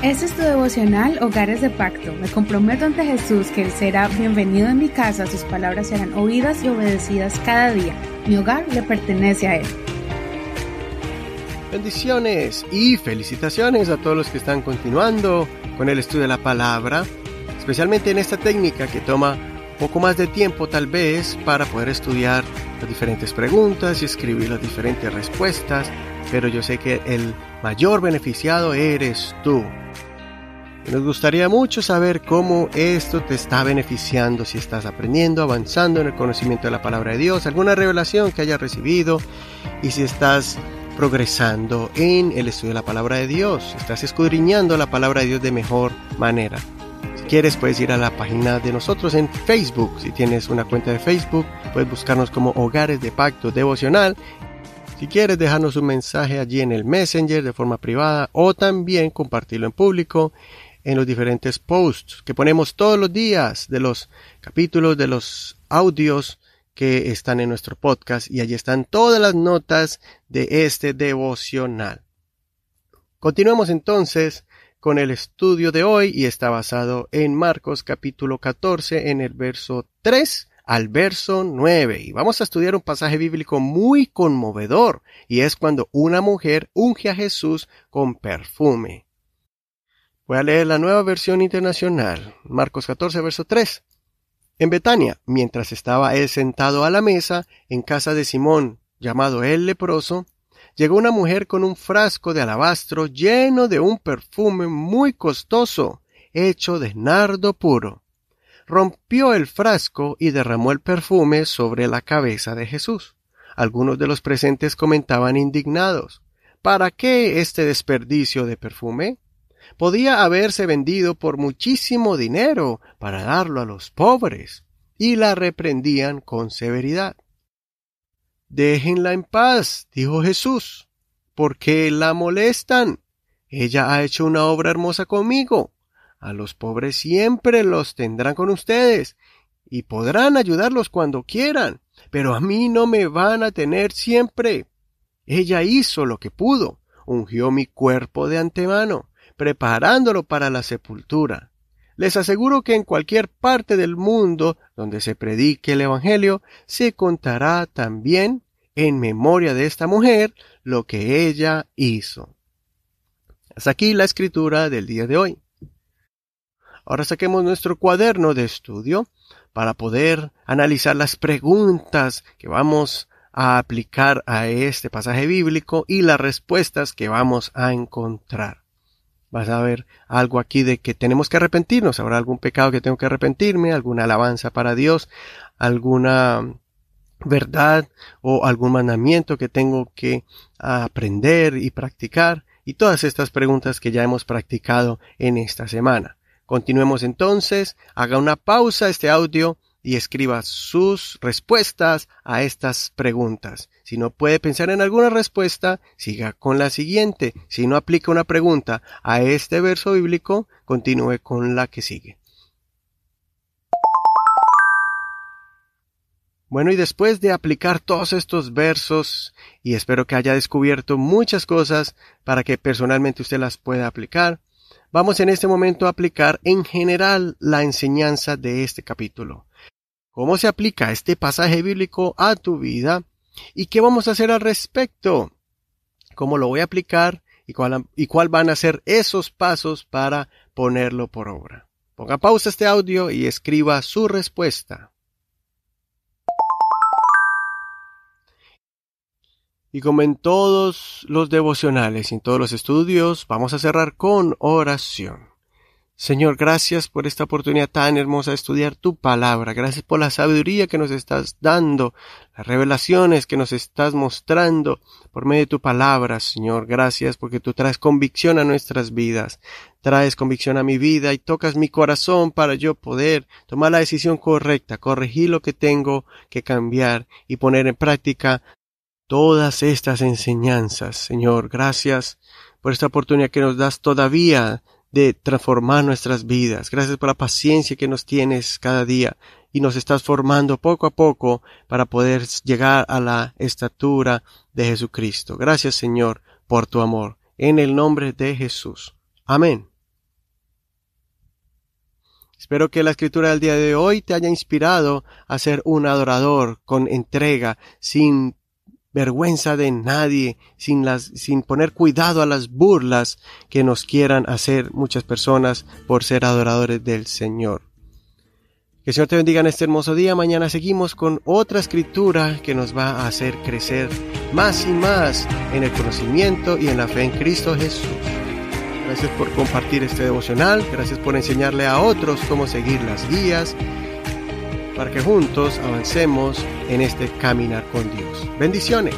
Este es tu devocional Hogares de Pacto. Me comprometo ante Jesús que Él será bienvenido en mi casa, sus palabras serán oídas y obedecidas cada día. Mi hogar le pertenece a Él. Bendiciones y felicitaciones a todos los que están continuando con el estudio de la palabra, especialmente en esta técnica que toma poco más de tiempo tal vez para poder estudiar las diferentes preguntas y escribir las diferentes respuestas, pero yo sé que el mayor beneficiado eres tú. Nos gustaría mucho saber cómo esto te está beneficiando, si estás aprendiendo, avanzando en el conocimiento de la palabra de Dios, alguna revelación que hayas recibido y si estás progresando en el estudio de la palabra de Dios, estás escudriñando la palabra de Dios de mejor manera. Si quieres puedes ir a la página de nosotros en Facebook, si tienes una cuenta de Facebook puedes buscarnos como Hogares de Pacto Devocional si quieres dejarnos un mensaje allí en el Messenger de forma privada o también compartirlo en público en los diferentes posts que ponemos todos los días de los capítulos, de los audios que están en nuestro podcast y allí están todas las notas de este devocional. Continuamos entonces con el estudio de hoy y está basado en Marcos capítulo 14 en el verso 3 al verso 9 y vamos a estudiar un pasaje bíblico muy conmovedor y es cuando una mujer unge a Jesús con perfume. Voy a leer la nueva versión internacional, Marcos 14, verso 3. En Betania, mientras estaba él sentado a la mesa en casa de Simón, llamado el leproso, llegó una mujer con un frasco de alabastro lleno de un perfume muy costoso, hecho de nardo puro. Rompió el frasco y derramó el perfume sobre la cabeza de Jesús. Algunos de los presentes comentaban indignados ¿Para qué este desperdicio de perfume? Podía haberse vendido por muchísimo dinero para darlo a los pobres, y la reprendían con severidad. Déjenla en paz, dijo Jesús. ¿Por qué la molestan? Ella ha hecho una obra hermosa conmigo. A los pobres siempre los tendrán con ustedes, y podrán ayudarlos cuando quieran, pero a mí no me van a tener siempre. Ella hizo lo que pudo, ungió mi cuerpo de antemano, preparándolo para la sepultura. Les aseguro que en cualquier parte del mundo donde se predique el Evangelio, se contará también en memoria de esta mujer lo que ella hizo. Hasta aquí la escritura del día de hoy. Ahora saquemos nuestro cuaderno de estudio para poder analizar las preguntas que vamos a aplicar a este pasaje bíblico y las respuestas que vamos a encontrar. Vas a ver algo aquí de que tenemos que arrepentirnos. Habrá algún pecado que tengo que arrepentirme, alguna alabanza para Dios, alguna verdad o algún mandamiento que tengo que aprender y practicar y todas estas preguntas que ya hemos practicado en esta semana. Continuemos entonces, haga una pausa este audio y escriba sus respuestas a estas preguntas. Si no puede pensar en alguna respuesta, siga con la siguiente. Si no aplica una pregunta a este verso bíblico, continúe con la que sigue. Bueno, y después de aplicar todos estos versos, y espero que haya descubierto muchas cosas para que personalmente usted las pueda aplicar, vamos en este momento a aplicar en general la enseñanza de este capítulo. ¿Cómo se aplica este pasaje bíblico a tu vida? ¿Y qué vamos a hacer al respecto? ¿Cómo lo voy a aplicar? ¿Y cuál, y cuál van a ser esos pasos para ponerlo por obra? Ponga pausa este audio y escriba su respuesta. Y como en todos los devocionales y en todos los estudios, vamos a cerrar con oración. Señor, gracias por esta oportunidad tan hermosa de estudiar tu palabra. Gracias por la sabiduría que nos estás dando, las revelaciones que nos estás mostrando por medio de tu palabra, Señor. Gracias porque tú traes convicción a nuestras vidas. Traes convicción a mi vida y tocas mi corazón para yo poder tomar la decisión correcta, corregir lo que tengo que cambiar y poner en práctica todas estas enseñanzas. Señor, gracias por esta oportunidad que nos das todavía de transformar nuestras vidas. Gracias por la paciencia que nos tienes cada día y nos estás formando poco a poco para poder llegar a la estatura de Jesucristo. Gracias Señor por tu amor. En el nombre de Jesús. Amén. Espero que la escritura del día de hoy te haya inspirado a ser un adorador con entrega, sin vergüenza de nadie, sin, las, sin poner cuidado a las burlas que nos quieran hacer muchas personas por ser adoradores del Señor. Que el Señor te bendiga en este hermoso día. Mañana seguimos con otra escritura que nos va a hacer crecer más y más en el conocimiento y en la fe en Cristo Jesús. Gracias por compartir este devocional. Gracias por enseñarle a otros cómo seguir las guías para que juntos avancemos en este caminar con Dios. Bendiciones.